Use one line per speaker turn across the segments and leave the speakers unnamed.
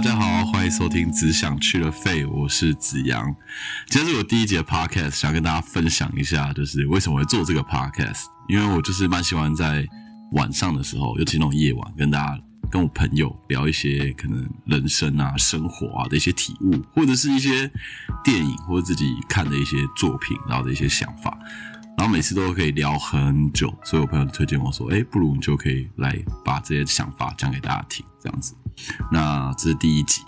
大家好，欢迎收听《只想去了肺》，我是子阳。今天是我第一节 podcast，想跟大家分享一下，就是为什么会做这个 podcast。因为我就是蛮喜欢在晚上的时候，尤其那种夜晚，跟大家、跟我朋友聊一些可能人生啊、生活啊的一些体悟，或者是一些电影或者自己看的一些作品，然后的一些想法。然后每次都可以聊很久，所以我朋友推荐我说：“哎，不如你就可以来把这些想法讲给大家听，这样子。”那这是第一集，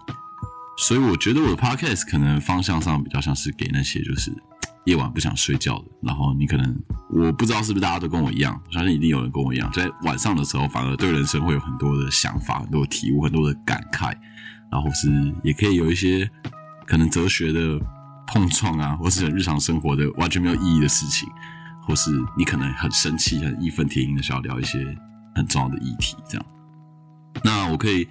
所以我觉得我的 podcast 可能方向上比较像是给那些就是夜晚不想睡觉的，然后你可能我不知道是不是大家都跟我一样，我相信一定有人跟我一样，在晚上的时候反而对人生会有很多的想法、很多的体悟、很多的感慨，然后是也可以有一些可能哲学的碰撞啊，或是日常生活的完全没有意义的事情。或是你可能很生气、很义愤填膺的想要聊一些很重要的议题，这样。那我可以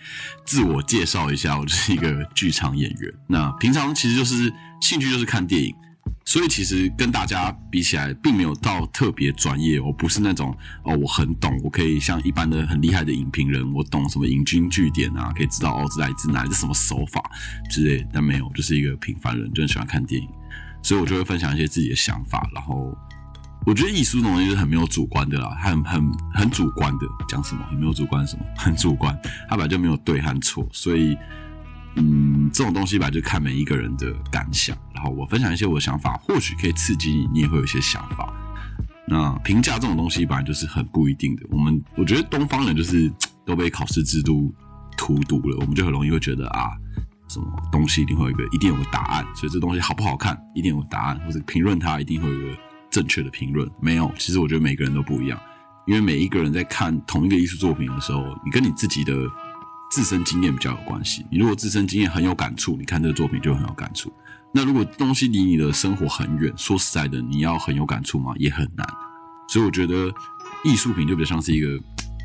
自我介绍一下，我就是一个剧场演员。那平常其实就是兴趣就是看电影，所以其实跟大家比起来，并没有到特别专业。我不是那种哦，我很懂，我可以像一般的很厉害的影评人，我懂什么引经据典啊，可以知道哦，这来自哪，是什么手法之类。但没有，就是一个平凡人，就很喜欢看电影，所以我就会分享一些自己的想法，然后。我觉得艺术这种东西是很没有主观的啦，很很很主观的，讲什么很没有主观什么，很主观，它本来就没有对和错，所以，嗯，这种东西本来就看每一个人的感想，然后我分享一些我的想法，或许可以刺激你，你也会有一些想法。那评价这种东西本来就是很不一定的，我们我觉得东方人就是都被考试制度荼毒了，我们就很容易会觉得啊，什么东西一定会有一个一定有个答案，所以这东西好不好看一定有答案，或者评论它一定会有一个。正确的评论没有，其实我觉得每个人都不一样，因为每一个人在看同一个艺术作品的时候，你跟你自己的自身经验比较有关系。你如果自身经验很有感触，你看这个作品就很有感触。那如果东西离你的生活很远，说实在的，你要很有感触吗？也很难。所以我觉得艺术品就比较像是一个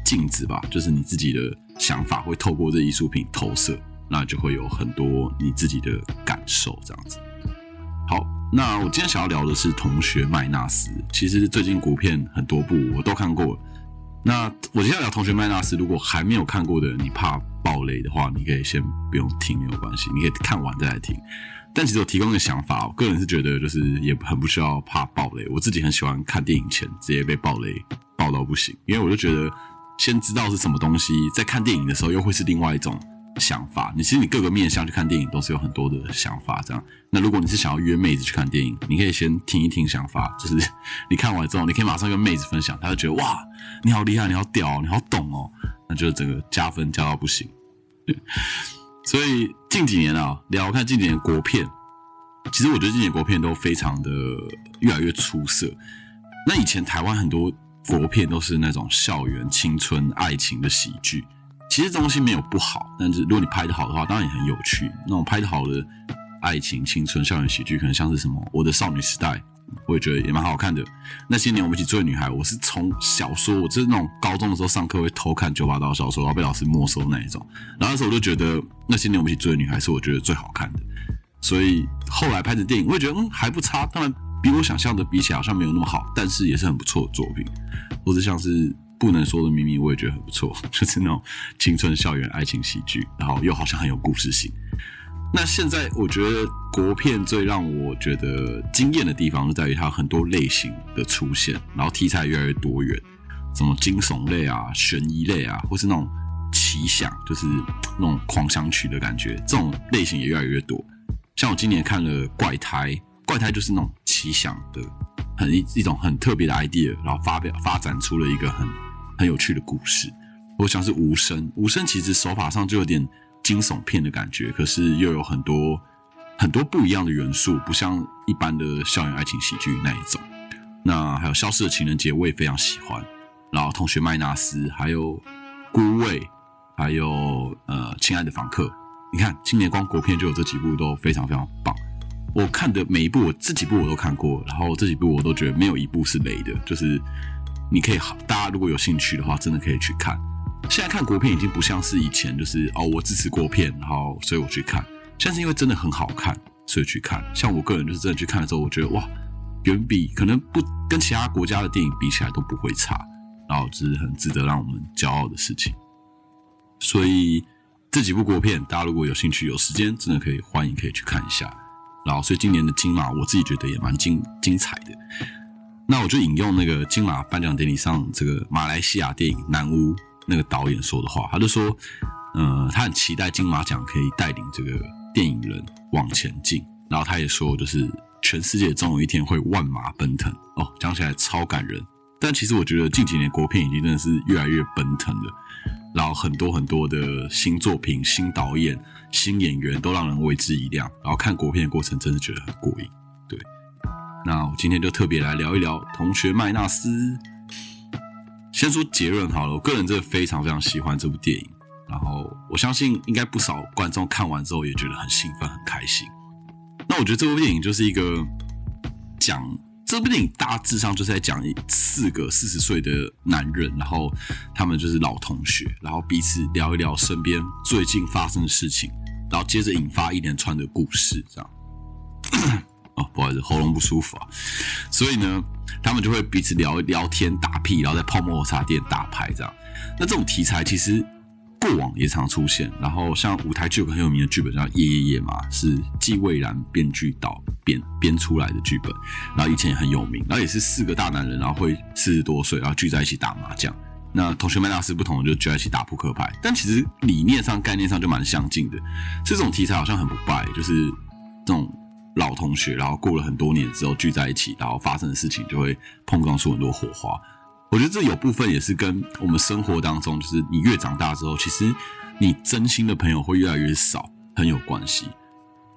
镜子吧，就是你自己的想法会透过这艺术品投射，那就会有很多你自己的感受这样子。好。那我今天想要聊的是《同学麦纳斯》。其实最近国片很多部我都看过。那我今天要聊《同学麦纳斯》，如果还没有看过的，你怕爆雷的话，你可以先不用听，没有关系，你可以看完再来听。但其实我提供一个想法，我个人是觉得就是也很不需要怕爆雷。我自己很喜欢看电影前直接被爆雷爆到不行，因为我就觉得先知道是什么东西，在看电影的时候又会是另外一种。想法，你其实你各个面向去看电影都是有很多的想法，这样。那如果你是想要约妹子去看电影，你可以先听一听想法，就是你看完之后，你可以马上跟妹子分享，她就觉得哇，你好厉害，你好屌，你好懂哦，那就整个加分加到不行。所以近几年啊，聊看近几年国片，其实我觉得近几年国片都非常的越来越出色。那以前台湾很多国片都是那种校园青春爱情的喜剧。其实东西没有不好，但是如果你拍的好的话，当然也很有趣。那种拍的好的爱情、青春、校园喜剧，可能像是什么《我的少女时代》，我也觉得也蛮好看的。那些年我们一起追的女孩，我是从小说，我就是那种高中的时候上课会偷看九把刀小说，然后被老师没收那一种。然后那时候我就觉得那些年我们一起追的女孩是我觉得最好看的。所以后来拍的电影，我也觉得嗯还不差，当然比我想象的比起来好像没有那么好，但是也是很不错的作品。或者像是。不能说的秘密，我也觉得很不错，就是那种青春校园爱情喜剧，然后又好像很有故事性。那现在我觉得国片最让我觉得惊艳的地方，就在于它很多类型的出现，然后题材越来越多元，什么惊悚类啊、悬疑类啊，或是那种奇想，就是那种狂想曲的感觉，这种类型也越来越多。像我今年看了《怪胎》，《怪胎》就是那种奇想的，很一一种很特别的 idea，然后发表发展出了一个很。很有趣的故事，我想是无声。无声其实手法上就有点惊悚片的感觉，可是又有很多很多不一样的元素，不像一般的校园爱情喜剧那一种。那还有《消失的情人节》，我也非常喜欢。然后《同学麦纳斯》，还有《孤味》，还有呃《亲爱的房客》。你看，今年光国片就有这几部都非常非常棒。我看的每一部，我这几部我都看过，然后这几部我都觉得没有一部是雷的，就是。你可以好，大家如果有兴趣的话，真的可以去看。现在看国片已经不像是以前，就是哦，我支持国片，然后所以我去看。现在是因为真的很好看，所以去看。像我个人就是真的去看的时候，我觉得哇，远比可能不跟其他国家的电影比起来都不会差，然后这是很值得让我们骄傲的事情。所以。这几部国片，大家如果有兴趣、有时间，真的可以欢迎可以去看一下。然后，所以今年的金马，我自己觉得也蛮精精彩的。那我就引用那个金马颁奖典礼上这个马来西亚电影《南屋》那个导演说的话，他就说：“呃，他很期待金马奖可以带领这个电影人往前进。”然后他也说，就是全世界总有一天会万马奔腾。哦，讲起来超感人。但其实我觉得近几年国片已经真的是越来越奔腾了，然后很多很多的新作品、新导演、新演员都让人为之一亮。然后看国片的过程，真的觉得很过瘾。对，那我今天就特别来聊一聊《同学麦纳斯》。先说结论好了，我个人真的非常非常喜欢这部电影。然后我相信应该不少观众看完之后也觉得很兴奋、很开心。那我觉得这部电影就是一个讲。这部电影大致上就是在讲四个四十岁的男人，然后他们就是老同学，然后彼此聊一聊身边最近发生的事情，然后接着引发一连串的故事，这样。哦，不好意思，喉咙不舒服啊。所以呢，他们就会彼此聊聊天、打屁，然后在泡沫茶店打牌，这样。那这种题材其实。过往也常出现，然后像舞台剧有个很有名的剧本叫《夜夜夜》嘛，是季蔚然编剧导编编出来的剧本，然后以前也很有名，然后也是四个大男人，然后会四十多岁，然后聚在一起打麻将。那同学们大师不同的，就聚在一起打扑克牌，但其实理念上、概念上就蛮相近的。这种题材好像很不败，就是这种老同学，然后过了很多年之后聚在一起，然后发生的事情就会碰撞出很多火花。我觉得这有部分也是跟我们生活当中，就是你越长大之后，其实你真心的朋友会越来越少，很有关系。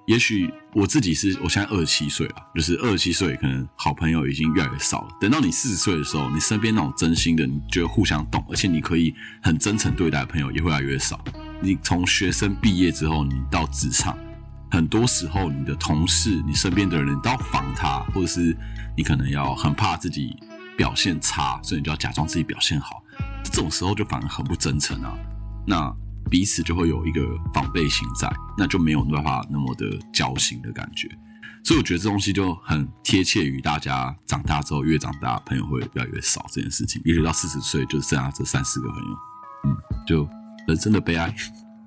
也许我自己是我现在二十七岁了，就是二十七岁，可能好朋友已经越来越少了。等到你四十岁的时候，你身边那种真心的，你觉得互相懂，而且你可以很真诚对待的朋友也会越来越少。你从学生毕业之后，你到职场，很多时候你的同事、你身边的人你都要防他，或者是你可能要很怕自己。表现差，所以你就要假装自己表现好，这种时候就反而很不真诚啊。那彼此就会有一个防备心在，那就没有办法那么的交心的感觉。所以我觉得这东西就很贴切于大家长大之后越长大，朋友会越来越少这件事情。一直到四十岁，就剩下这三四个朋友，嗯，就人生的悲哀。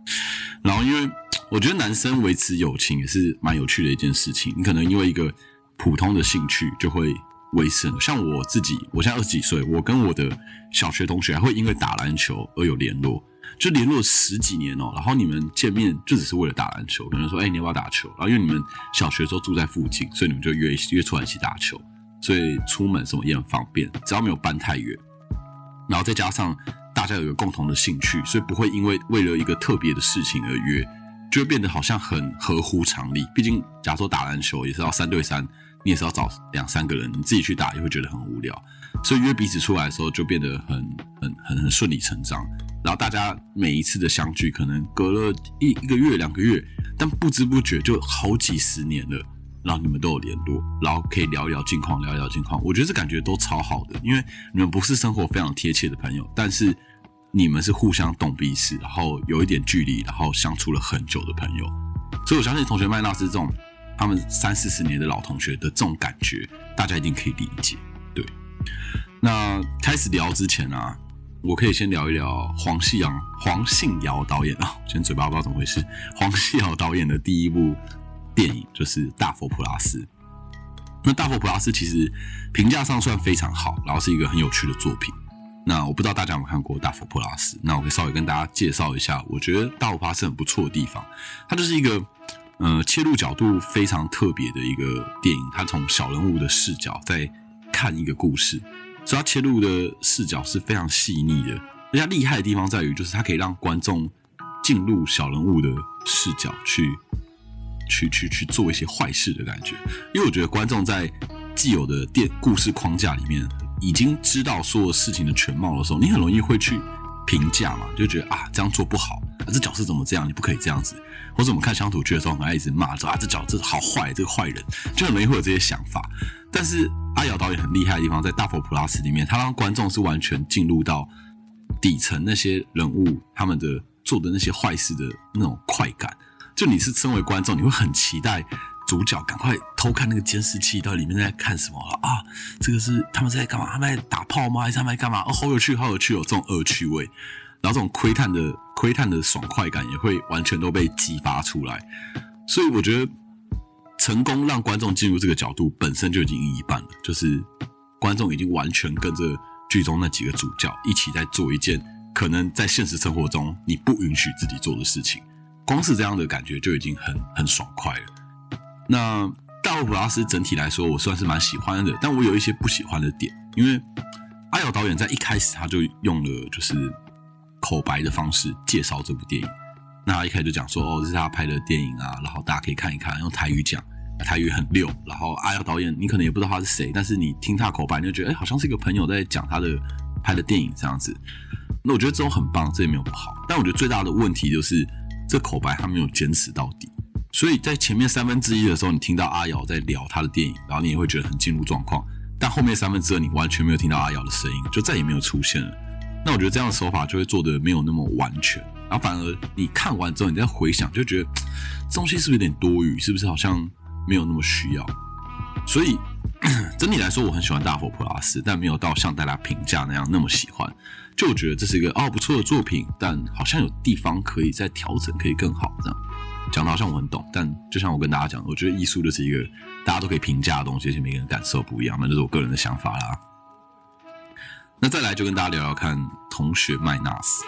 然后，因为我觉得男生维持友情也是蛮有趣的一件事情。你可能因为一个普通的兴趣就会。为生，像我自己，我现在二十几岁，我跟我的小学同学还会因为打篮球而有联络，就联络十几年哦。然后你们见面就只是为了打篮球，可能说，哎，你要不要打球？然后因为你们小学时候住在附近，所以你们就约约出来一起打球，所以出门什么也很方便，只要没有搬太远。然后再加上大家有一个共同的兴趣，所以不会因为为了一个特别的事情而约，就会变得好像很合乎常理。毕竟，假如说打篮球也是要三对三。你也是要找两三个人，你自己去打也会觉得很无聊，所以约彼此出来的时候就变得很很很很顺理成章。然后大家每一次的相聚可能隔了一一个月两个月，但不知不觉就好几十年了。然后你们都有联络，然后可以聊一聊近况，聊一聊近况。我觉得这感觉都超好的，因为你们不是生活非常贴切的朋友，但是你们是互相懂彼此，然后有一点距离，然后相处了很久的朋友。所以我相信同学麦纳斯这种。他们三四十年的老同学的这种感觉，大家一定可以理解。对，那开始聊之前啊，我可以先聊一聊黄信尧黄信尧导演啊，今天嘴巴不知道怎么回事。黄信尧导演的第一部电影就是《大佛普拉斯》。那《大佛普拉斯》其实评价上算非常好，然后是一个很有趣的作品。那我不知道大家有没有看过《大佛普拉斯》，那我可以稍微跟大家介绍一下，我觉得《大佛普拉斯》很不错的地方，它就是一个。呃，切入角度非常特别的一个电影，它从小人物的视角在看一个故事，所以它切入的视角是非常细腻的。而且厉害的地方在于，就是它可以让观众进入小人物的视角去，去去去做一些坏事的感觉。因为我觉得观众在既有的电故事框架里面已经知道所有事情的全貌的时候，你很容易会去评价嘛，就觉得啊这样做不好，啊这角色怎么这样，你不可以这样子。或者我们看乡土剧的时候，很爱一直骂说啊，这角这好坏，这个坏人，就很容易会有这些想法。但是阿瑶导演很厉害的地方，在《大佛普拉斯》里面，他让观众是完全进入到底层那些人物他们的做的那些坏事的那种快感。就你是身为观众，你会很期待主角赶快偷看那个监视器，到里面在看什么啊？这个是他们在干嘛？他们在打炮吗？还是他们在干嘛？哦，好有趣，好有趣哦！这种恶趣味。然后这种窥探的窥探的爽快感也会完全都被激发出来。所以我觉得成功让观众进入这个角度本身就已经一半了，就是观众已经完全跟着剧中那几个主角一起在做一件可能在现实生活中你不允许自己做的事情。光是这样的感觉就已经很很爽快了。那大卫普拉斯整体来说，我算是蛮喜欢的，但我有一些不喜欢的点，因为阿瑶导演在一开始他就用了就是口白的方式介绍这部电影。那他一开始就讲说，哦，这是他拍的电影啊，然后大家可以看一看，用台语讲，台语很溜。然后阿瑶导演，你可能也不知道他是谁，但是你听他口白，你就觉得，哎，好像是一个朋友在讲他的拍的电影这样子。那我觉得这种很棒，这也没有不好。但我觉得最大的问题就是。这口白他没有坚持到底，所以在前面三分之一的时候，你听到阿瑶在聊他的电影，然后你也会觉得很进入状况。但后面三分之二，你完全没有听到阿瑶的声音，就再也没有出现了。那我觉得这样的手法就会做的没有那么完全，然后反而你看完之后，你再回想，就觉得这东西是不是有点多余？是不是好像没有那么需要？所以整体来说，我很喜欢大佛普拉斯，但没有到像大家评价那样那么喜欢。就我觉得这是一个哦不错的作品，但好像有地方可以再调整，可以更好。这样讲的好像我很懂，但就像我跟大家讲，我觉得艺术就是一个大家都可以评价的东西，而且每个人感受不一样，那就是我个人的想法啦。那再来就跟大家聊聊看同学麦纳斯。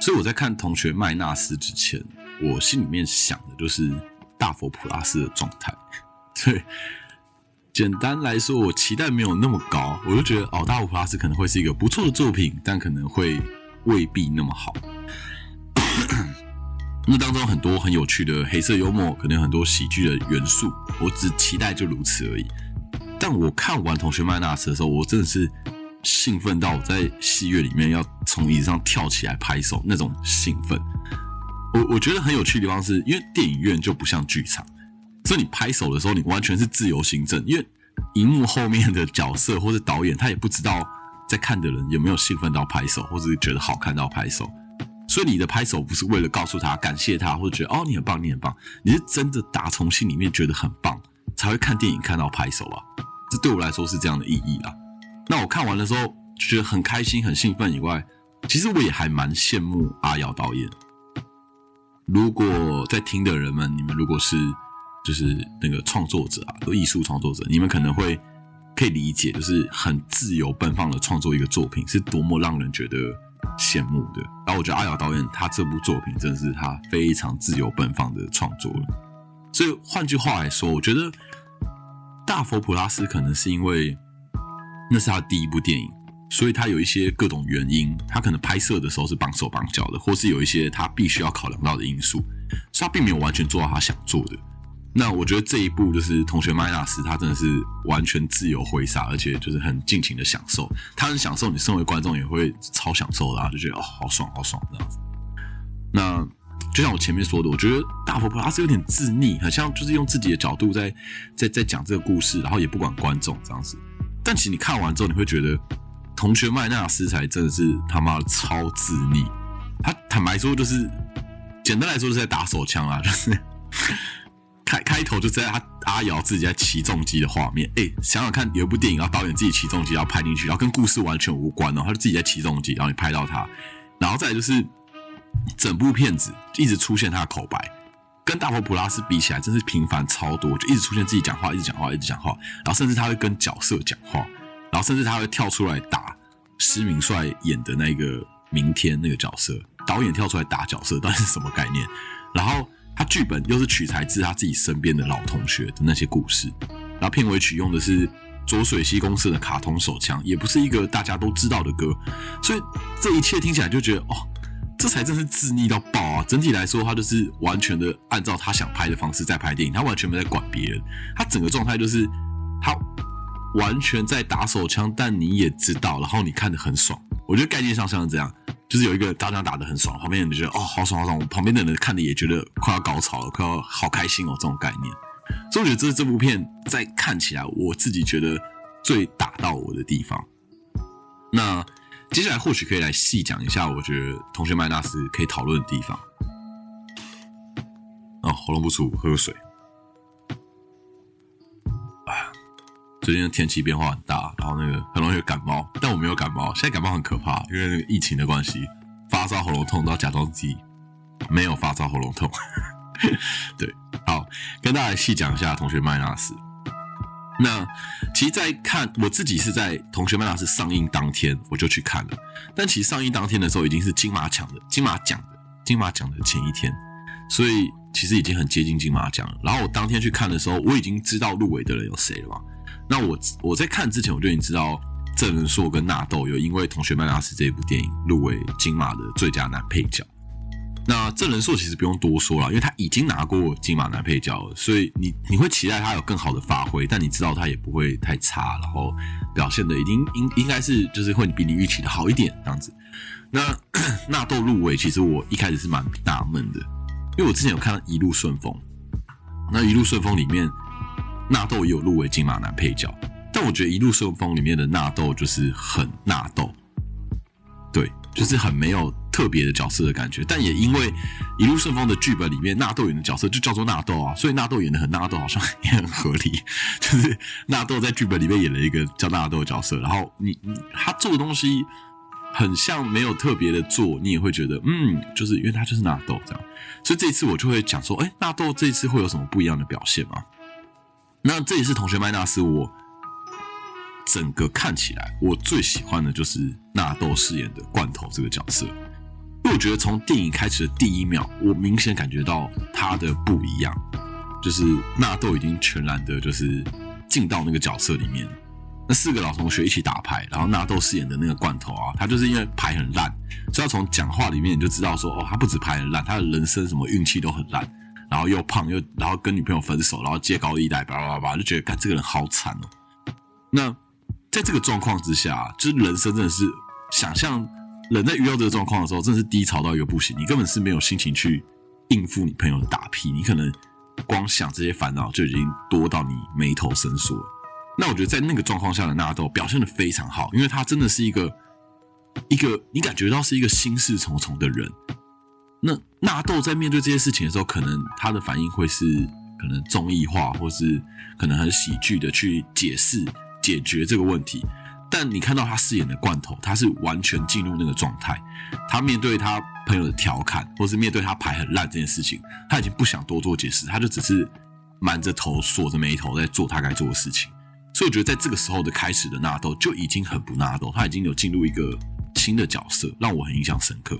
所以我在看同学麦纳斯之前，我心里面想的就是大佛普拉斯的状态，对。简单来说，我期待没有那么高，我就觉得哦，大佛普拉斯可能会是一个不错的作品，但可能会未必那么好。那当中很多很有趣的黑色幽默，可能很多喜剧的元素，我只期待就如此而已。但我看完《同学麦纳斯》的时候，我真的是兴奋到我在戏院里面要从椅子上跳起来拍手那种兴奋。我我觉得很有趣的地方是因为电影院就不像剧场。所以你拍手的时候，你完全是自由行政，因为荧幕后面的角色或者导演他也不知道在看的人有没有兴奋到拍手，或者是觉得好看到拍手。所以你的拍手不是为了告诉他感谢他，或者觉得哦你很棒你很棒，你是真的打从心里面觉得很棒才会看电影看到拍手啊。这对我来说是这样的意义啊。那我看完的时候觉得很开心很兴奋以外，其实我也还蛮羡慕阿瑶导演。如果在听的人们，你们如果是。就是那个创作者啊，艺术创作者，你们可能会可以理解，就是很自由奔放的创作一个作品，是多么让人觉得羡慕的。然后我觉得阿瑶导演他这部作品真的是他非常自由奔放的创作了。所以换句话来说，我觉得大佛普拉斯可能是因为那是他第一部电影，所以他有一些各种原因，他可能拍摄的时候是绑手绑脚的，或是有一些他必须要考量到的因素，所以他并没有完全做到他想做的。那我觉得这一部就是同学麦纳斯，他真的是完全自由挥洒，而且就是很尽情的享受。他很享受，你身为观众也会超享受的，就觉得哦，好爽，好爽这样子。那就像我前面说的，我觉得大佛普拉斯有点自溺，很像就是用自己的角度在在在讲这个故事，然后也不管观众这样子。但其实你看完之后，你会觉得同学麦纳斯才真的是他妈的超自溺。他坦白说，就是简单来说，就是在打手枪啊，就是。开开头就在他阿瑶自己在起重机的画面，哎，想想看，有一部电影，然后导演自己起重机，然后拍进去，然后跟故事完全无关哦，他就自己在起重机，然后你拍到他，然后再就是整部片子一直出现他的口白，跟大佛普拉斯比起来，真是频繁超多，就一直出现自己讲话，一直讲话，一直讲话，然后甚至他会跟角色讲话，然后甚至他会跳出来打施明帅演的那个明天那个角色，导演跳出来打角色，到底是什么概念？然后。他剧本又是取材自他自己身边的老同学的那些故事，然后片尾曲用的是浊水溪公司的卡通手枪，也不是一个大家都知道的歌，所以这一切听起来就觉得哦，这才真是自溺到爆啊！整体来说，他就是完全的按照他想拍的方式在拍电影，他完全没在管别人，他整个状态就是他完全在打手枪，但你也知道，然后你看得很爽，我觉得概念上像是这样。就是有一个大家打的很爽，旁边人就觉得哦好爽好爽，我旁边的人看的也觉得快要高潮了，快要好开心哦这种概念。所以我觉得这这部片在看起来我自己觉得最打到我的地方。那接下来或许可以来细讲一下，我觉得同学麦纳斯可以讨论的地方。哦，喉咙不舒服，喝个水。最近的天气变化很大，然后那个很容易感冒，但我没有感冒。现在感冒很可怕，因为那个疫情的关系，发发烧喉咙痛，都要假装自己没有发烧喉咙痛。对，好，跟大家细讲一下《同学麦纳斯》。那其实，在看我自己是在《同学麦纳斯》上映当天我就去看了，但其实上映当天的时候已经是金马奖的金马奖的金马奖的前一天，所以其实已经很接近金马奖了。然后我当天去看的时候，我已经知道入围的人有谁了嘛？那我我在看之前我就已经知道郑仁硕跟纳豆有因为《同学麦拉斯》这部电影入围金马的最佳男配角。那郑仁硕其实不用多说了，因为他已经拿过金马男配角了，所以你你会期待他有更好的发挥，但你知道他也不会太差，然后表现的已经应应该是就是会比你预期的好一点这样子。那 纳豆入围，其实我一开始是蛮纳闷的，因为我之前有看到《一路顺风》，那《一路顺风》里面纳豆也有入围金马男配角，但我觉得《一路顺风》里面的纳豆就是很纳豆，对，就是很没有。特别的角色的感觉，但也因为《一路顺风》的剧本里面纳豆演的角色就叫做纳豆啊，所以纳豆演的很纳豆，好像也很合理。就是纳豆在剧本里面演了一个叫纳豆的角色，然后你你他做的东西很像没有特别的做，你也会觉得嗯，就是因为他就是纳豆这样。所以这一次我就会讲说，哎，纳豆这一次会有什么不一样的表现吗？那这也是同学麦纳斯我整个看起来我最喜欢的就是纳豆饰演的罐头这个角色。因为我觉得从电影开始的第一秒，我明显感觉到他的不一样，就是纳豆已经全然的，就是进到那个角色里面。那四个老同学一起打牌，然后纳豆饰演的那个罐头啊，他就是因为牌很烂，所以从讲话里面你就知道说，哦，他不止牌很烂，他的人生什么运气都很烂，然后又胖又，然后跟女朋友分手，然后借高利贷，叭叭叭，就觉得，看这个人好惨哦。那在这个状况之下，就是人生真的是想象。人在遇到这个状况的时候，真的是低潮到一个不行，你根本是没有心情去应付你朋友的打屁，你可能光想这些烦恼就已经多到你眉头深锁。那我觉得在那个状况下的纳豆表现的非常好，因为他真的是一个一个你感觉到是一个心事重重的人。那纳豆在面对这些事情的时候，可能他的反应会是可能综艺化，或是可能很喜剧的去解释解决这个问题。但你看到他饰演的罐头，他是完全进入那个状态。他面对他朋友的调侃，或是面对他牌很烂这件事情，他已经不想多做解释，他就只是满着头、锁着眉头在做他该做的事情。所以我觉得，在这个时候的开始的纳豆就已经很不纳豆，他已经有进入一个新的角色，让我很印象深刻。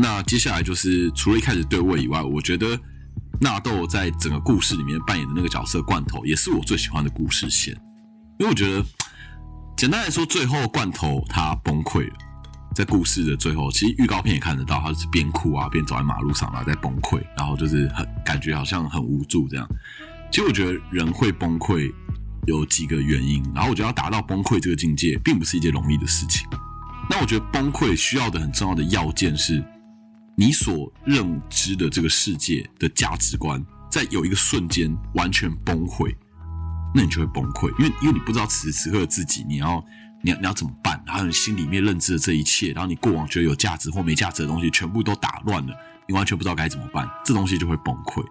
那接下来就是除了一开始对位以外，我觉得纳豆在整个故事里面扮演的那个角色罐头，也是我最喜欢的故事线，因为我觉得。简单来说，最后罐头他崩溃了，在故事的最后，其实预告片也看得到，他是边哭啊边走在马路上，然后在崩溃，然后就是很感觉好像很无助这样。其实我觉得人会崩溃有几个原因，然后我觉得要达到崩溃这个境界，并不是一件容易的事情。那我觉得崩溃需要的很重要的要件是，你所认知的这个世界的价值观，在有一个瞬间完全崩溃。那你就会崩溃，因为因为你不知道此时此刻的自己，你要你要你要怎么办？然后你心里面认知的这一切，然后你过往觉得有价值或没价值的东西，全部都打乱了，你完全不知道该怎么办，这东西就会崩溃。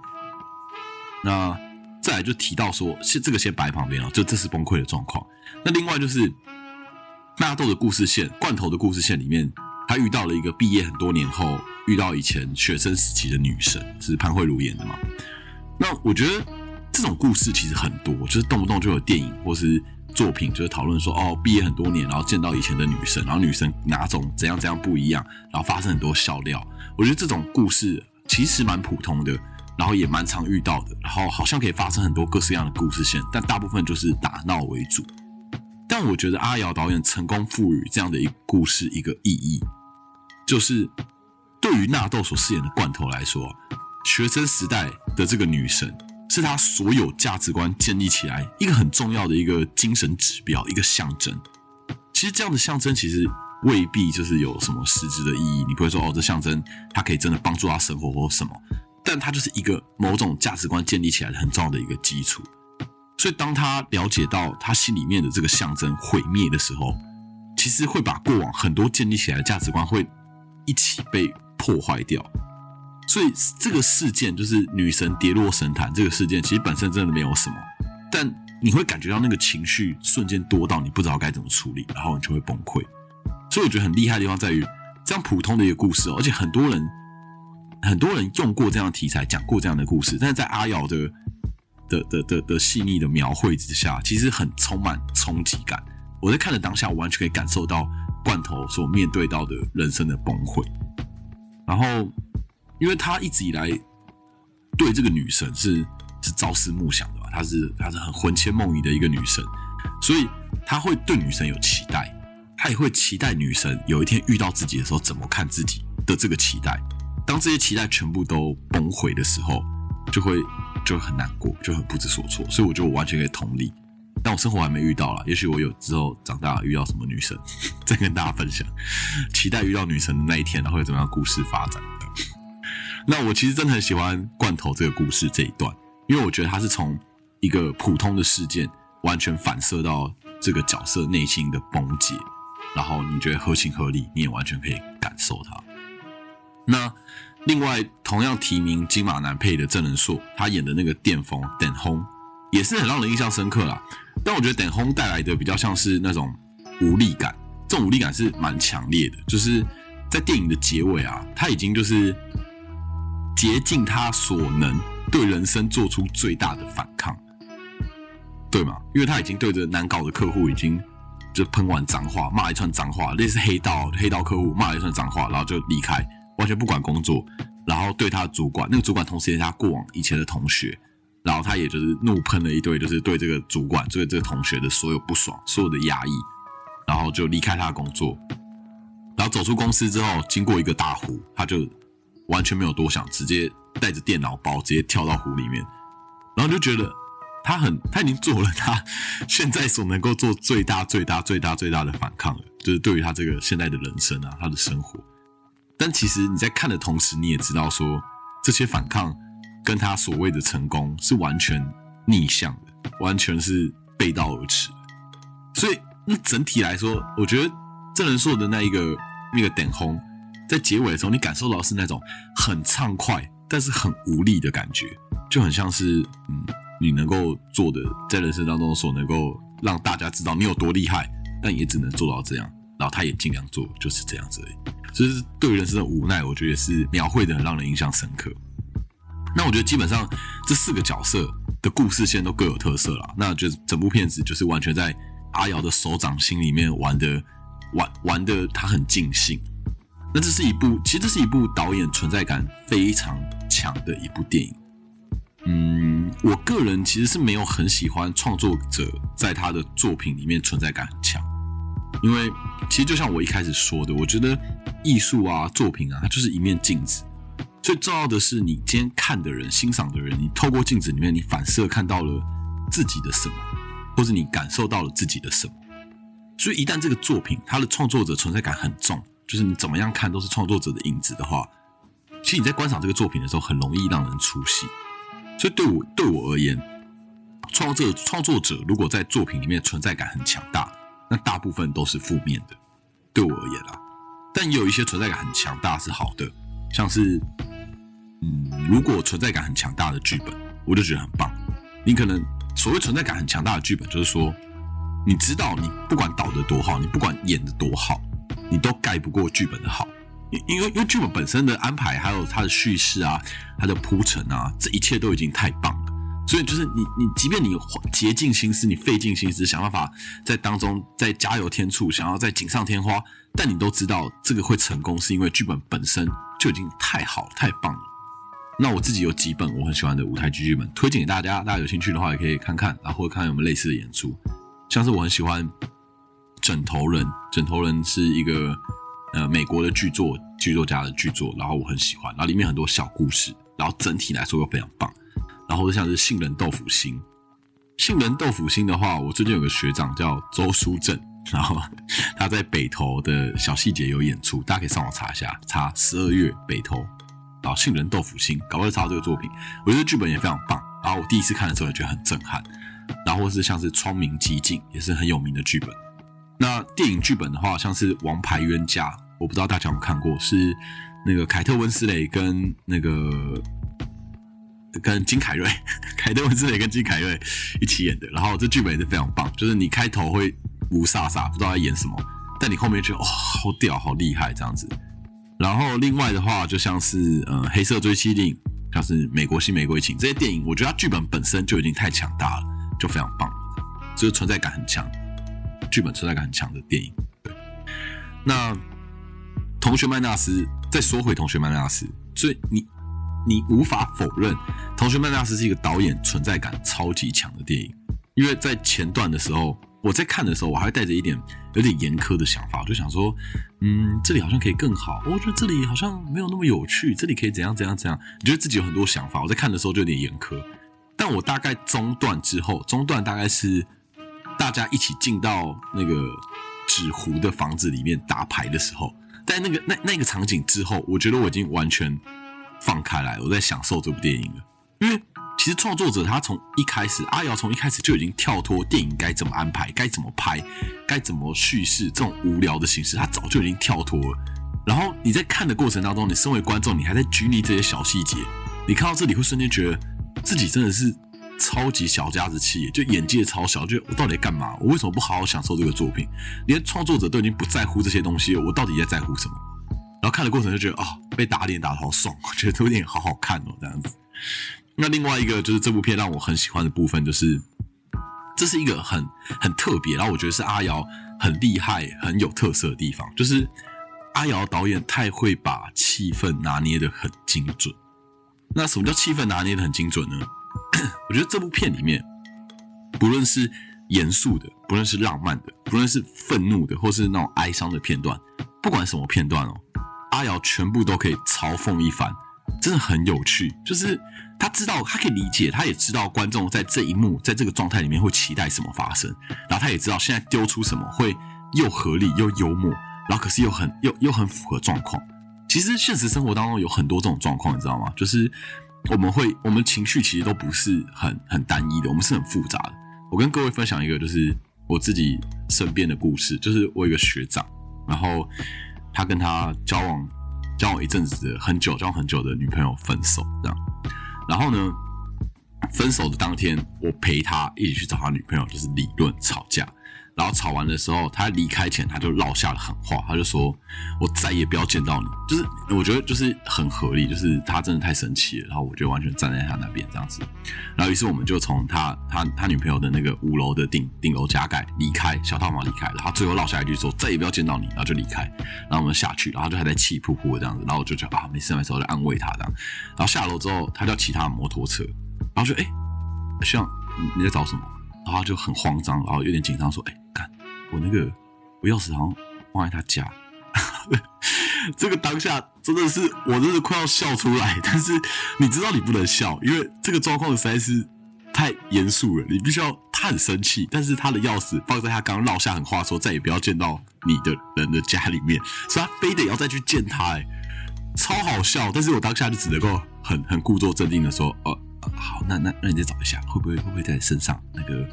那再来就提到说，先这个先摆旁边了，就这是崩溃的状况。那另外就是纳豆的故事线、罐头的故事线里面，他遇到了一个毕业很多年后遇到以前学生时期的女神，是潘慧茹演的嘛？那我觉得。这种故事其实很多，就是动不动就有电影或是作品，就是讨论说，哦，毕业很多年，然后见到以前的女神，然后女神哪种怎样怎样不一样，然后发生很多笑料。我觉得这种故事其实蛮普通的，然后也蛮常遇到的，然后好像可以发生很多各式各样的故事线，但大部分就是打闹为主。但我觉得阿瑶导演成功赋予这样的一个故事一个意义，就是对于纳豆所饰演的罐头来说，学生时代的这个女神。是他所有价值观建立起来一个很重要的一个精神指标，一个象征。其实这样的象征其实未必就是有什么实质的意义，你不会说哦，这象征它可以真的帮助他生活或什么，但它就是一个某种价值观建立起来很重要的一个基础。所以当他了解到他心里面的这个象征毁灭的时候，其实会把过往很多建立起来的价值观会一起被破坏掉。所以这个事件就是女神跌落神坛这个事件，其实本身真的没有什么，但你会感觉到那个情绪瞬间多到你不知道该怎么处理，然后你就会崩溃。所以我觉得很厉害的地方在于，这样普通的一个故事，而且很多人很多人用过这样的题材，讲过这样的故事，但是在阿瑶的的的的的细腻的描绘之下，其实很充满冲击感。我在看的当下，我完全可以感受到罐头所面对到的人生的崩溃。然后，因为他一直以来对这个女神是是朝思暮想的吧，她是她是很魂牵梦萦的一个女神，所以他会对女神有期待，他也会期待女神有一天遇到自己的时候怎么看自己的这个期待。当这些期待全部都崩毁的时候，就会就很难过，就很不知所措。所以我觉得我完全可以同理。但我生活还没遇到啦，也许我有之后长大遇到什么女神，再跟大家分享。期待遇到女神的那一天，然后有怎么样故事发展。那我其实真的很喜欢罐头这个故事这一段，因为我觉得它是从一个普通的事件，完全反射到这个角色内心的崩解，然后你觉得合情合理，你也完全可以感受它。那另外同样提名金马男配的郑仁硕，他演的那个电风等轰，也是很让人印象深刻啦。但我觉得等轰带来的比较像是那种无力感，这种无力感是蛮强烈的。就是在电影的结尾啊，他已经就是竭尽他所能对人生做出最大的反抗，对吗？因为他已经对着难搞的客户已经就喷完脏话，骂一串脏话，类似黑道黑道客户骂一串脏话，然后就离开，完全不管工作，然后对他的主管，那个主管同时也是他过往以前的同学。然后他也就是怒喷了一堆，就是对这个主管、对这个同学的所有不爽、所有的压抑，然后就离开他的工作。然后走出公司之后，经过一个大湖，他就完全没有多想，直接带着电脑包直接跳到湖里面。然后就觉得他很，他已经做了他现在所能够做最大、最大、最大、最大的反抗了，就是对于他这个现在的人生啊，他的生活。但其实你在看的同时，你也知道说这些反抗。跟他所谓的成功是完全逆向的，完全是背道而驰。所以，那整体来说，我觉得郑仁硕的那一个那个点轰，在结尾的时候，你感受到是那种很畅快，但是很无力的感觉，就很像是嗯，你能够做的，在人生当中所能够让大家知道你有多厉害，但也只能做到这样。然后他也尽量做，就是这样子而已。就是对人生的无奈，我觉得是描绘的让人印象深刻。那我觉得基本上这四个角色的故事线都各有特色啦。那就整部片子就是完全在阿瑶的手掌心里面玩的玩玩的，他很尽兴。那这是一部，其实这是一部导演存在感非常强的一部电影。嗯，我个人其实是没有很喜欢创作者在他的作品里面存在感很强，因为其实就像我一开始说的，我觉得艺术啊作品啊，它就是一面镜子。最重要的是，你今天看的人、欣赏的人，你透过镜子里面，你反射看到了自己的什么，或者你感受到了自己的什么。所以，一旦这个作品它的创作者存在感很重，就是你怎么样看都是创作者的影子的话，其实你在观赏这个作品的时候，很容易让人出戏。所以，对我对我而言，创作者创作者如果在作品里面存在感很强大，那大部分都是负面的。对我而言啊，但也有一些存在感很强大是好的，像是。嗯，如果存在感很强大的剧本，我就觉得很棒。你可能所谓存在感很强大的剧本，就是说，你知道你不管导的多好，你不管演的多好，你都盖不过剧本的好。因因为因为剧本本身的安排，还有它的叙事啊，它的铺陈啊，这一切都已经太棒了。所以就是你你即便你竭尽心思，你费尽心思想办法在当中再加油添醋，想要再锦上添花，但你都知道这个会成功，是因为剧本本身就已经太好太棒了。那我自己有几本我很喜欢的舞台剧剧本，推荐给大家。大家有兴趣的话，也可以看看，然后看看有没有类似的演出。像是我很喜欢《枕头人》，《枕头人》是一个呃美国的剧作，剧作家的剧作，然后我很喜欢。然后里面很多小故事，然后整体来说又非常棒。然后像是《杏仁豆腐心》，《杏仁豆腐心》的话，我最近有个学长叫周书正，然后他在北投的小细节有演出，大家可以上网查一下，查十二月北投。杏仁豆腐心，搞不好查这个作品，我觉得剧本也非常棒。然后我第一次看的时候也觉得很震撼。然后是像是窗明几净，也是很有名的剧本。那电影剧本的话，像是《王牌冤家》，我不知道大家有没有看过，是那个凯特温斯雷跟那个跟金凯瑞，凯特温斯雷跟金凯瑞一起演的。然后这剧本也是非常棒，就是你开头会无煞煞，不知道在演什么，但你后面觉得哦，好屌，好厉害这样子。然后另外的话，就像是呃《黑色追妻令》，像是《美国新玫瑰情》这些电影，我觉得它剧本本身就已经太强大了，就非常棒，就是存在感很强，剧本存在感很强的电影。那《同学麦纳斯》再说回《同学麦纳斯》，所以你你无法否认，《同学麦纳斯》是一个导演存在感超级强的电影，因为在前段的时候。我在看的时候，我还会带着一点有点严苛的想法，我就想说，嗯，这里好像可以更好，我觉得这里好像没有那么有趣，这里可以怎样怎样怎样，你觉得自己有很多想法。我在看的时候就有点严苛，但我大概中段之后，中段大概是大家一起进到那个纸糊的房子里面打牌的时候，在那个那那个场景之后，我觉得我已经完全放开来，我在享受这部电影了，因为。其实创作者他从一开始，阿瑶从一开始就已经跳脱电影该怎么安排、该怎么拍、该怎么叙事这种无聊的形式，他早就已经跳脱了。然后你在看的过程当中，你身为观众，你还在拘泥这些小细节，你看到这里会瞬间觉得自己真的是超级小家子气，就眼界超小，就我到底在干嘛？我为什么不好好享受这个作品？连创作者都已经不在乎这些东西，我到底在在乎什么？然后看的过程就觉得啊，被打脸打的好爽，我 觉得这部电影好好看哦，这样子。那另外一个就是这部片让我很喜欢的部分，就是这是一个很很特别，然后我觉得是阿瑶很厉害、很有特色的地方，就是阿瑶导演太会把气氛拿捏的很精准。那什么叫气氛拿捏的很精准呢？我觉得这部片里面，不论是严肃的，不论是浪漫的，不论是愤怒的，或是那种哀伤的片段，不管什么片段哦，阿瑶全部都可以嘲讽一番。真的很有趣，就是他知道，他可以理解，他也知道观众在这一幕，在这个状态里面会期待什么发生，然后他也知道现在丢出什么会又合理又幽默，然后可是又很又又很符合状况。其实现实生活当中有很多这种状况，你知道吗？就是我们会，我们情绪其实都不是很很单一的，我们是很复杂的。我跟各位分享一个，就是我自己身边的故事，就是我有一个学长，然后他跟他交往。交往一阵子的很久，交往很久的女朋友分手这样，然后呢，分手的当天，我陪他一起去找他女朋友，就是理论吵架。然后吵完的时候，他离开前他就落下了狠话，他就说：“我再也不要见到你。”就是我觉得就是很合理，就是他真的太生气了，然后我就完全站在他那边这样子。然后于是我们就从他他他女朋友的那个五楼的顶顶楼加盖离开小套房离开，然后最后落下一句说：“再也不要见到你。”然后就离开。然后我们下去，然后就还在气扑扑的这样子。然后我就觉得啊，没事没事，我就安慰他这样。然后下楼之后，他叫骑他的摩托车，然后就哎，像你在找什么？然后他就很慌张，然后有点紧张，说：“哎。”我那个我钥匙好像放在他家，这个当下真的是我真的快要笑出来，但是你知道你不能笑，因为这个状况实在是太严肃了，你必须要他很生气，但是他的钥匙放在他刚刚落下狠话说再也不要见到你的人的家里面，所以他非得要再去见他，哎，超好笑，但是我当下就只能够很很故作镇定的说，呃。好，那那那你再找一下，会不会会不会在身上？那个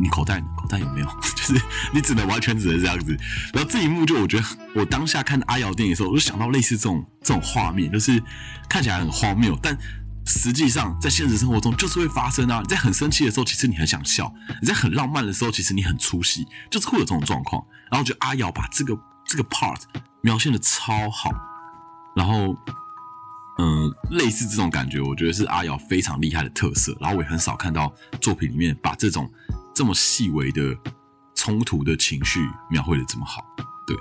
你口袋口袋有没有？就是你只能完全只能这样子。然后这一幕就我觉得，我当下看阿瑶电影的时候，我就想到类似这种这种画面，就是看起来很荒谬，但实际上在现实生活中就是会发生啊。你在很生气的时候，其实你很想笑；你在很浪漫的时候，其实你很出戏，就是会有这种状况。然后我觉得阿瑶把这个这个 part 描现的超好，然后。嗯，类似这种感觉，我觉得是阿瑶非常厉害的特色。然后我也很少看到作品里面把这种这么细微的冲突的情绪描绘的这么好。对，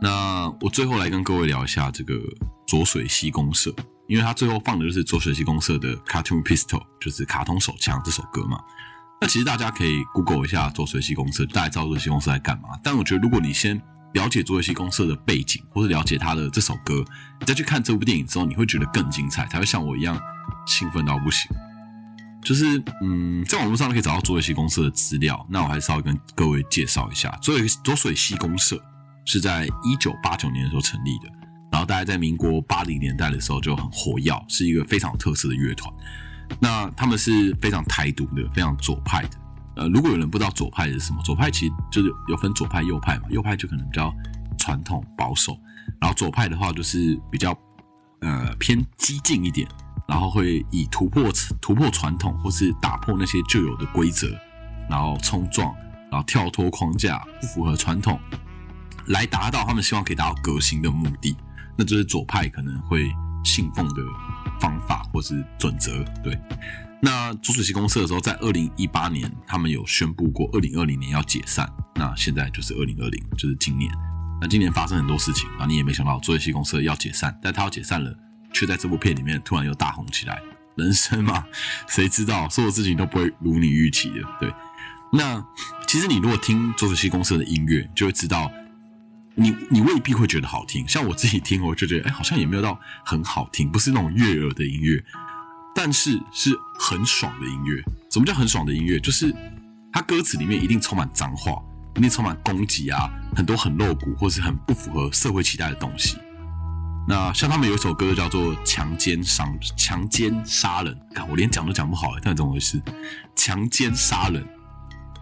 那我最后来跟各位聊一下这个浊水溪公社，因为他最后放的就是浊水溪公社的《Cartoon Pistol》，就是卡通手枪这首歌嘛。那其实大家可以 Google 一下浊水溪公社，大家知道浊水溪公社在干嘛。但我觉得如果你先了解卓伟西公社的背景，或者了解他的这首歌，你再去看这部电影之后，你会觉得更精彩，才会像我一样兴奋到不行。就是，嗯，在网络上可以找到卓伟西公社的资料。那我还是稍微跟各位介绍一下，卓伟卓水西公社是在一九八九年的时候成立的，然后大概在民国八零年代的时候就很活跃，是一个非常有特色的乐团。那他们是非常台独的，非常左派的。呃，如果有人不知道左派是什么，左派其实就是有分左派、右派嘛。右派就可能比较传统保守，然后左派的话就是比较呃偏激进一点，然后会以突破突破传统或是打破那些旧有的规则，然后冲撞，然后跳脱框架，不符合传统，来达到他们希望可以达到革新的目的。那就是左派可能会信奉的方法或是准则。对，那浊水溪公社的时候，在二零一八年，他们有宣布过二零二零年要解散。那现在就是二零二零，就是今年。那今年发生很多事情，然后你也没想到浊水溪公社要解散，但他要解散了，却在这部片里面突然又大红起来。人生嘛，谁知道所有事情都不会如你预期的。对，那其实你如果听浊水溪公社的音乐，就会知道。你你未必会觉得好听，像我自己听，我就觉得哎，好像也没有到很好听，不是那种悦耳的音乐，但是是很爽的音乐。什么叫很爽的音乐？就是它歌词里面一定充满脏话，一定充满攻击啊，很多很露骨或是很不符合社会期待的东西。那像他们有一首歌叫做《强奸伤强奸杀人》，看我连讲都讲不好，但怎么回事？强奸杀人。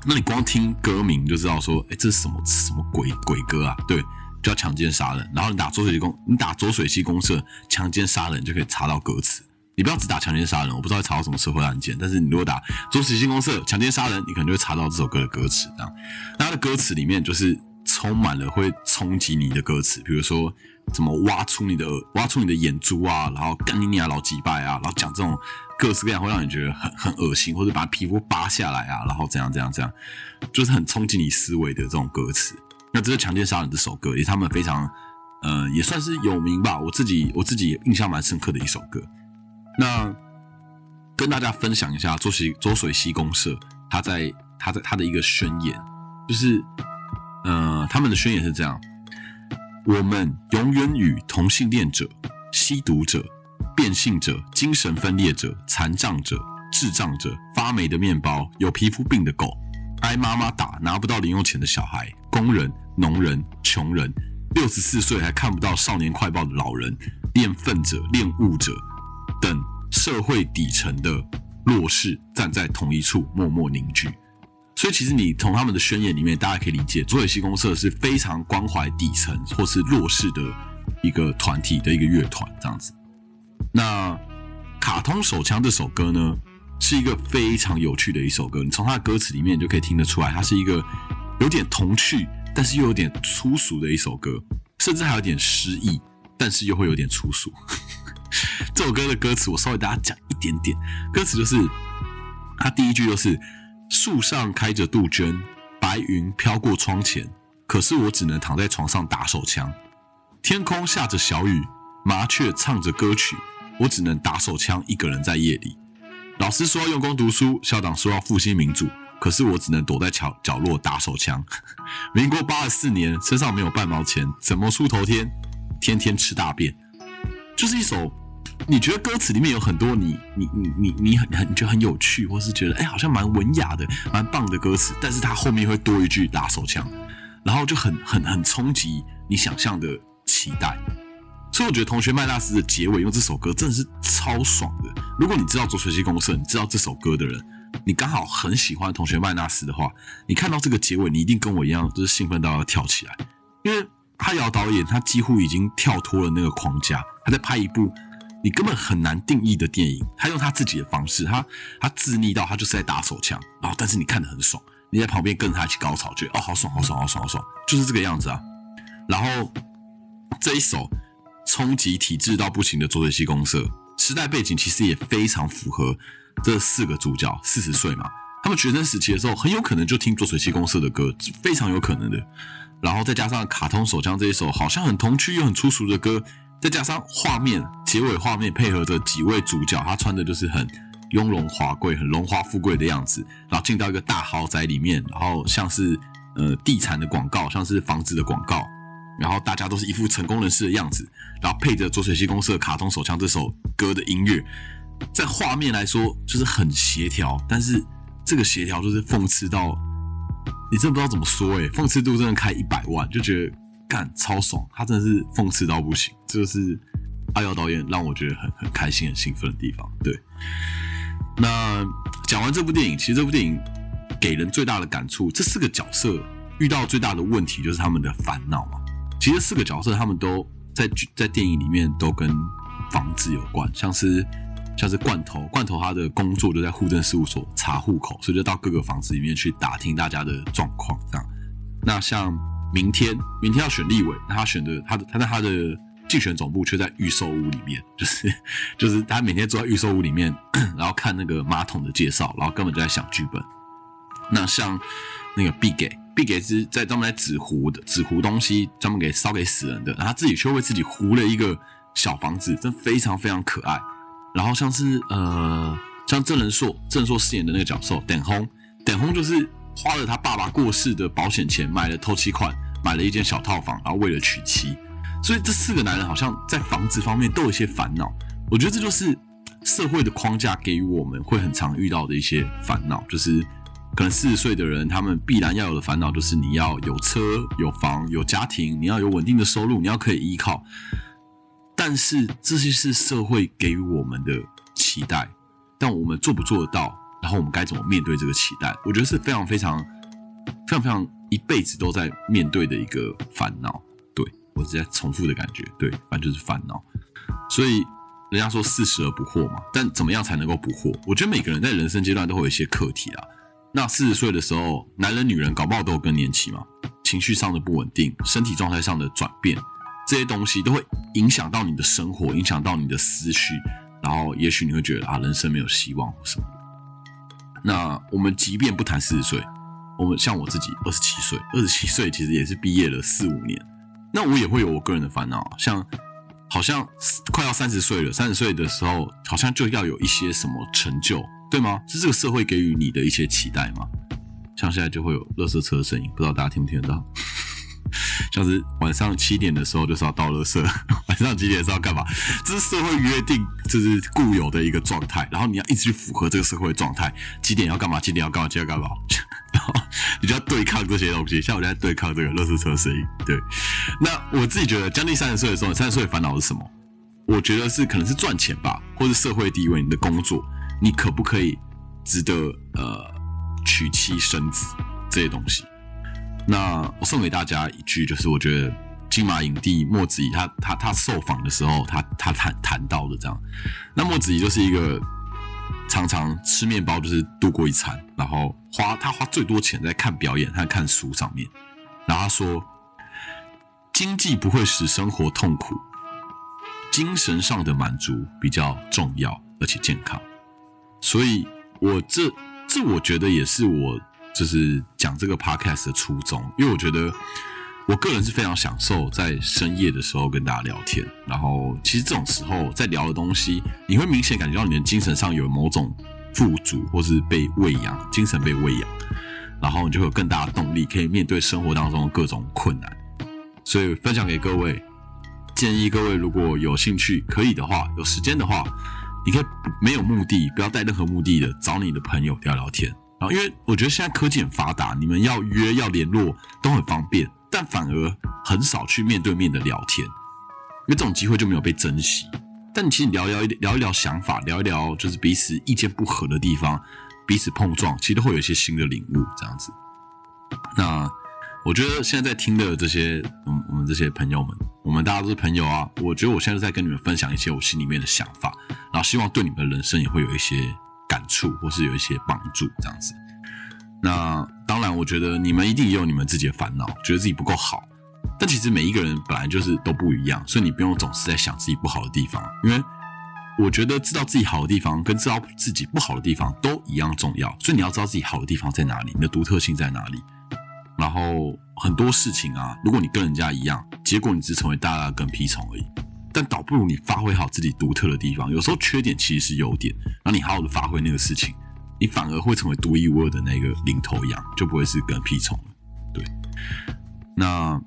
那你光听歌名就知道说，哎，这是什么什么鬼鬼歌啊？对，叫强奸杀人。然后你打浊水溪公，你打浊水溪公社强奸杀人就可以查到歌词。你不要只打强奸杀人，我不知道会查到什么社会案件。但是你如果打浊水溪公社强奸杀人，你可能就会查到这首歌的歌词。这样，那它的歌词里面就是充满了会冲击你的歌词，比如说怎么挖出你的挖出你的眼珠啊，然后干你娘老几拜啊，然后讲这种。各式各样会让你觉得很很恶心，或者把皮肤扒下来啊，然后怎样怎样怎样，就是很冲击你思维的这种歌词。那这是《强奸杀人》这首歌，也是他们非常呃也算是有名吧。我自己我自己印象蛮深刻的一首歌。那跟大家分享一下周水周水溪公社，他在他在他的一个宣言，就是呃他们的宣言是这样：我们永远与同性恋者、吸毒者。变性者、精神分裂者、残障者、智障者、发霉的面包、有皮肤病的狗、挨妈妈打拿不到零用钱的小孩、工人、农人、穷人、六十四岁还看不到少年快报的老人、恋粪者、恋物者等社会底层的弱势站在同一处默默凝聚。所以，其实你从他们的宣言里面，大家可以理解，左水溪公社是非常关怀底层或是弱势的一个团体的一个乐团，这样子。那卡通手枪这首歌呢，是一个非常有趣的一首歌。你从它的歌词里面就可以听得出来，它是一个有点童趣，但是又有点粗俗的一首歌，甚至还有点诗意，但是又会有点粗俗。这首歌的歌词我稍微大家讲一点点，歌词就是它第一句就是树上开着杜鹃，白云飘过窗前，可是我只能躺在床上打手枪。天空下着小雨，麻雀唱着歌曲。我只能打手枪，一个人在夜里。老师说要用功读书，校长说要复兴民主，可是我只能躲在角角落打手枪。民国八十四年，身上没有半毛钱，怎么出头天？天天吃大便。就是一首，你觉得歌词里面有很多你你你你你很很觉得很有趣，或是觉得哎好像蛮文雅的、蛮棒的歌词，但是它后面会多一句打手枪，然后就很很很冲击你想象的期待。所以我觉得《同学麦纳斯》的结尾用这首歌真的是超爽的。如果你知道左水溪公社，你知道这首歌的人，你刚好很喜欢《同学麦纳斯》的话，你看到这个结尾，你一定跟我一样，就是兴奋到要跳起来。因为哈瑶导演他几乎已经跳脱了那个框架，他在拍一部你根本很难定义的电影。他用他自己的方式，他他自溺到他就是在打手枪，然后但是你看得很爽，你在旁边跟着他一起高潮，觉得哦好爽好爽好爽好爽，就是这个样子啊。然后这一首。冲击体制到不行的左水溪公社，时代背景其实也非常符合这四个主角四十岁嘛，他们学生时期的时候很有可能就听左水溪公社的歌，非常有可能的。然后再加上卡通手枪这一首好像很童趣又很粗俗的歌，再加上画面结尾画面配合着几位主角，他穿的就是很雍容华贵、很荣华富贵的样子，然后进到一个大豪宅里面，然后像是呃地产的广告，像是房子的广告。然后大家都是一副成功人士的样子，然后配着左水溪公社卡通手枪这首歌的音乐，在画面来说就是很协调，但是这个协调就是讽刺到你真的不知道怎么说哎，讽刺度真的开一百万，就觉得干超爽，他真的是讽刺到不行，这就是阿耀导演让我觉得很很开心、很兴奋的地方。对，那讲完这部电影，其实这部电影给人最大的感触，这四个角色遇到最大的问题就是他们的烦恼嘛。其实四个角色他们都在在电影里面都跟房子有关，像是像是罐头，罐头他的工作就在户政事务所查户口，所以就到各个房子里面去打听大家的状况。这样，那像明天明天要选立委，那他选的他的他在他的竞选总部却在预售屋里面，就是就是他每天坐在预售屋里面，然后看那个马桶的介绍，然后根本就在想剧本。那像那个毕给毕给是在专门在纸糊的纸糊东西，专门给烧给死人的，然后他自己却为自己糊了一个小房子，真非常非常可爱。然后像是呃，像郑仁硕郑硕饰演的那个角色等轰等轰，就是花了他爸爸过世的保险钱买了头期款，买了一间小套房，然后为了娶妻。所以这四个男人好像在房子方面都有一些烦恼。我觉得这就是社会的框架给予我们会很常遇到的一些烦恼，就是可能四十岁的人他们必然要有的烦恼就是你要有车有房有家庭，你要有稳定的收入，你要可以依靠。但是这些是社会给予我们的期待，但我们做不做得到？然后我们该怎么面对这个期待？我觉得是非常非常非常非常一辈子都在面对的一个烦恼。对我是在重复的感觉，对，反正就是烦恼。所以人家说四十而不惑嘛，但怎么样才能够不惑？我觉得每个人在人生阶段都会有一些课题啊。那四十岁的时候，男人女人搞不好都有更年期嘛，情绪上的不稳定，身体状态上的转变。这些东西都会影响到你的生活，影响到你的思绪，然后也许你会觉得啊，人生没有希望或什么。那我们即便不谈四十岁，我们像我自己二十七岁，二十七岁其实也是毕业了四五年，那我也会有我个人的烦恼，像好像快要三十岁了，三十岁的时候好像就要有一些什么成就，对吗？是这个社会给予你的一些期待吗？像现在就会有垃圾车的声音，不知道大家听不听得到？像是晚上七点的时候就是要倒垃圾，晚上几点是要干嘛？这是社会约定，这是固有的一个状态。然后你要一直去符合这个社会状态，几点要干嘛？几点要干嘛？几点要干嘛？然后你就要对抗这些东西。像我在对抗这个垃圾车声音。对，那我自己觉得将近三十岁的时候，三十岁烦恼是什么？我觉得是可能是赚钱吧，或是社会地位，你的工作，你可不可以值得呃娶妻生子这些东西？那我送给大家一句，就是我觉得金马影帝莫子仪他他他受访的时候，他他谈谈到的这样。那莫子仪就是一个常常吃面包就是度过一餐，然后花他花最多钱在看表演和看书上面。然后他说，经济不会使生活痛苦，精神上的满足比较重要而且健康。所以，我这这我觉得也是我。就是讲这个 podcast 的初衷，因为我觉得我个人是非常享受在深夜的时候跟大家聊天。然后，其实这种时候在聊的东西，你会明显感觉到你的精神上有某种富足，或是被喂养，精神被喂养，然后你就会有更大的动力，可以面对生活当中各种困难。所以分享给各位，建议各位如果有兴趣，可以的话，有时间的话，你可以没有目的，不要带任何目的的找你的朋友聊聊天。啊，因为我觉得现在科技很发达，你们要约要联络都很方便，但反而很少去面对面的聊天，因为这种机会就没有被珍惜。但其实聊聊聊一聊想法，聊一聊就是彼此意见不合的地方，彼此碰撞，其实都会有一些新的领悟。这样子，那我觉得现在在听的这些，嗯，我们这些朋友们，我们大家都是朋友啊。我觉得我现在在跟你们分享一些我心里面的想法，然后希望对你们的人生也会有一些。感触或是有一些帮助这样子，那当然，我觉得你们一定也有你们自己的烦恼，觉得自己不够好。但其实每一个人本来就是都不一样，所以你不用总是在想自己不好的地方，因为我觉得知道自己好的地方跟知道自己不好的地方都一样重要。所以你要知道自己好的地方在哪里，你的独特性在哪里。然后很多事情啊，如果你跟人家一样，结果你只成为大家跟屁虫而已。但倒不如你发挥好自己独特的地方。有时候缺点其实是优点，然后你好好的发挥那个事情，你反而会成为独一无二的那个领头羊，就不会是跟屁虫了。对。那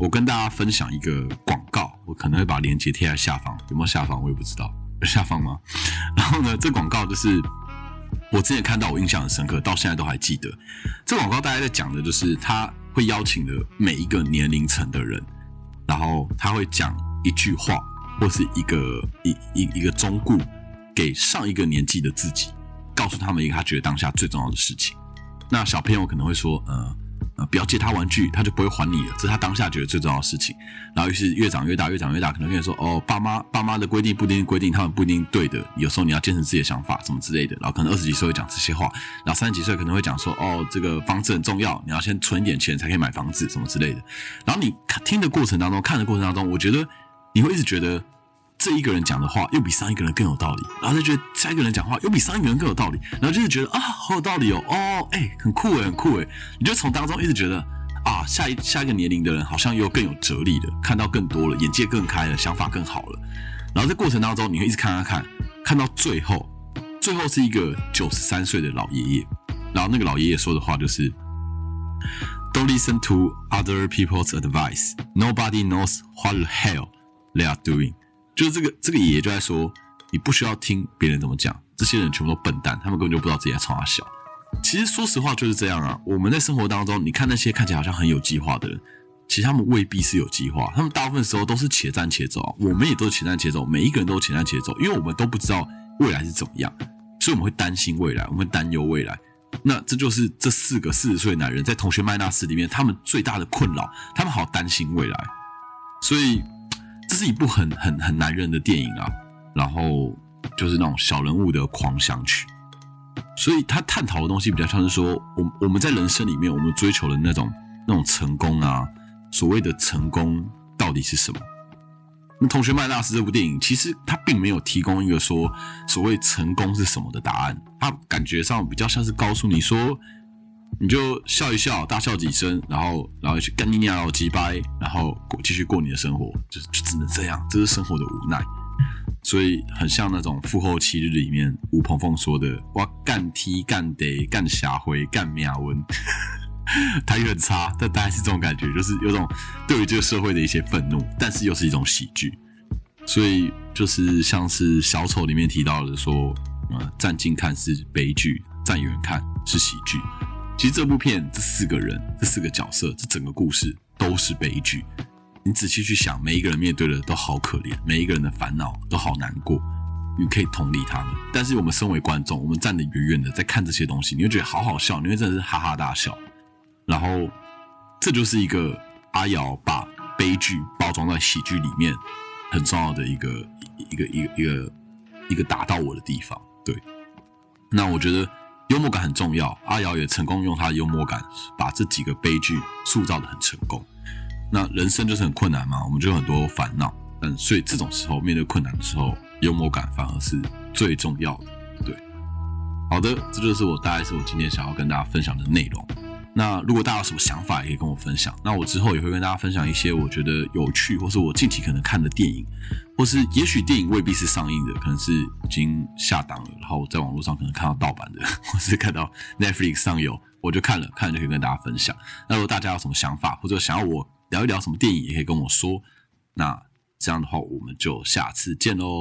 我跟大家分享一个广告，我可能会把链接贴在下方，有没有下方我也不知道，有下方吗？然后呢，这广告就是我之前看到，我印象很深刻，到现在都还记得。这广告大家在讲的就是他会邀请的每一个年龄层的人，然后他会讲一句话。或是一个一一一个忠固给上一个年纪的自己，告诉他们一个他觉得当下最重要的事情。那小朋友可能会说，呃呃，不要借他玩具，他就不会还你了。这是他当下觉得最重要的事情。然后于是越长越大，越长越大，可能跟你说，哦，爸妈爸妈的规定不一定规定，他们不一定对的。有时候你要坚持自己的想法，什么之类的。然后可能二十几岁会讲这些话，然后三十几岁可能会讲说，哦，这个房子很重要，你要先存一点钱才可以买房子，什么之类的。然后你看听的过程当中，看的过程当中，我觉得。你会一直觉得这一个人讲的话又比上一个人更有道理，然后再觉得下一个人讲话又比上一个人更有道理，然后就是觉得啊，好有道理哦，哦，哎，很酷哎，很酷哎，你就从当中一直觉得啊，下一下一个年龄的人好像又更有哲理了，看到更多了，眼界更开了，想法更好了，然后在过程当中你会一直看看看，看到最后，最后是一个九十三岁的老爷爷，然后那个老爷爷说的话就是，Don't listen to other people's advice. Nobody knows what the hell they are doing. 就是这个这个爷爷就在说，你不需要听别人怎么讲，这些人全部都笨蛋，他们根本就不知道自己在冲他笑。其实说实话就是这样啊。我们在生活当中，你看那些看起来好像很有计划的人，其实他们未必是有计划，他们大部分时候都是且战且走。我们也都是且战且走，每一个人都是且战且走，因为我们都不知道未来是怎么样，所以我们会担心未来，我们会担忧未来。那这就是这四个四十岁男人在同学麦纳斯里面，他们最大的困扰，他们好担心未来，所以。这是一部很很很男人的电影啊，然后就是那种小人物的狂想曲，所以他探讨的东西比较像是说，我我们在人生里面，我们追求的那种那种成功啊，所谓的成功到底是什么？那《同学麦纳斯》这部电影其实它并没有提供一个说所谓成功是什么的答案，它感觉上比较像是告诉你说。你就笑一笑，大笑几声，然后，然后去干你娘，鸡掰，然后过继续过你的生活，就就只能这样，这是生活的无奈。所以很像那种《复后七日》里面吴鹏凤说的：“哇，干踢干得干霞辉干苗文。”他也很差，但大概是这种感觉，就是有种对于这个社会的一些愤怒，但是又是一种喜剧。所以就是像是小丑里面提到的说：“呃，站近看是悲剧，站远看是喜剧。”其实这部片这四个人、这四个角色、这整个故事都是悲剧。你仔细去想，每一个人面对的都好可怜，每一个人的烦恼都好难过。你可以同理他们，但是我们身为观众，我们站得远远的在看这些东西，你会觉得好好笑，你会真的是哈哈大笑。然后，这就是一个阿瑶把悲剧包装在喜剧里面很重要的一个一个一个一个一个打到我的地方。对，那我觉得。幽默感很重要，阿瑶也成功用她的幽默感把这几个悲剧塑造的很成功。那人生就是很困难嘛，我们就有很多烦恼，但所以这种时候面对困难的时候，幽默感反而是最重要的。对，好的，这就是我大概是我今天想要跟大家分享的内容。那如果大家有什么想法，也可以跟我分享。那我之后也会跟大家分享一些我觉得有趣，或是我近期可能看的电影，或是也许电影未必是上映的，可能是已经下档了，然后在网络上可能看到盗版的，或是看到 Netflix 上有，我就看了，看了就可以跟大家分享。那如果大家有什么想法，或者想要我聊一聊什么电影，也可以跟我说。那这样的话，我们就下次见喽。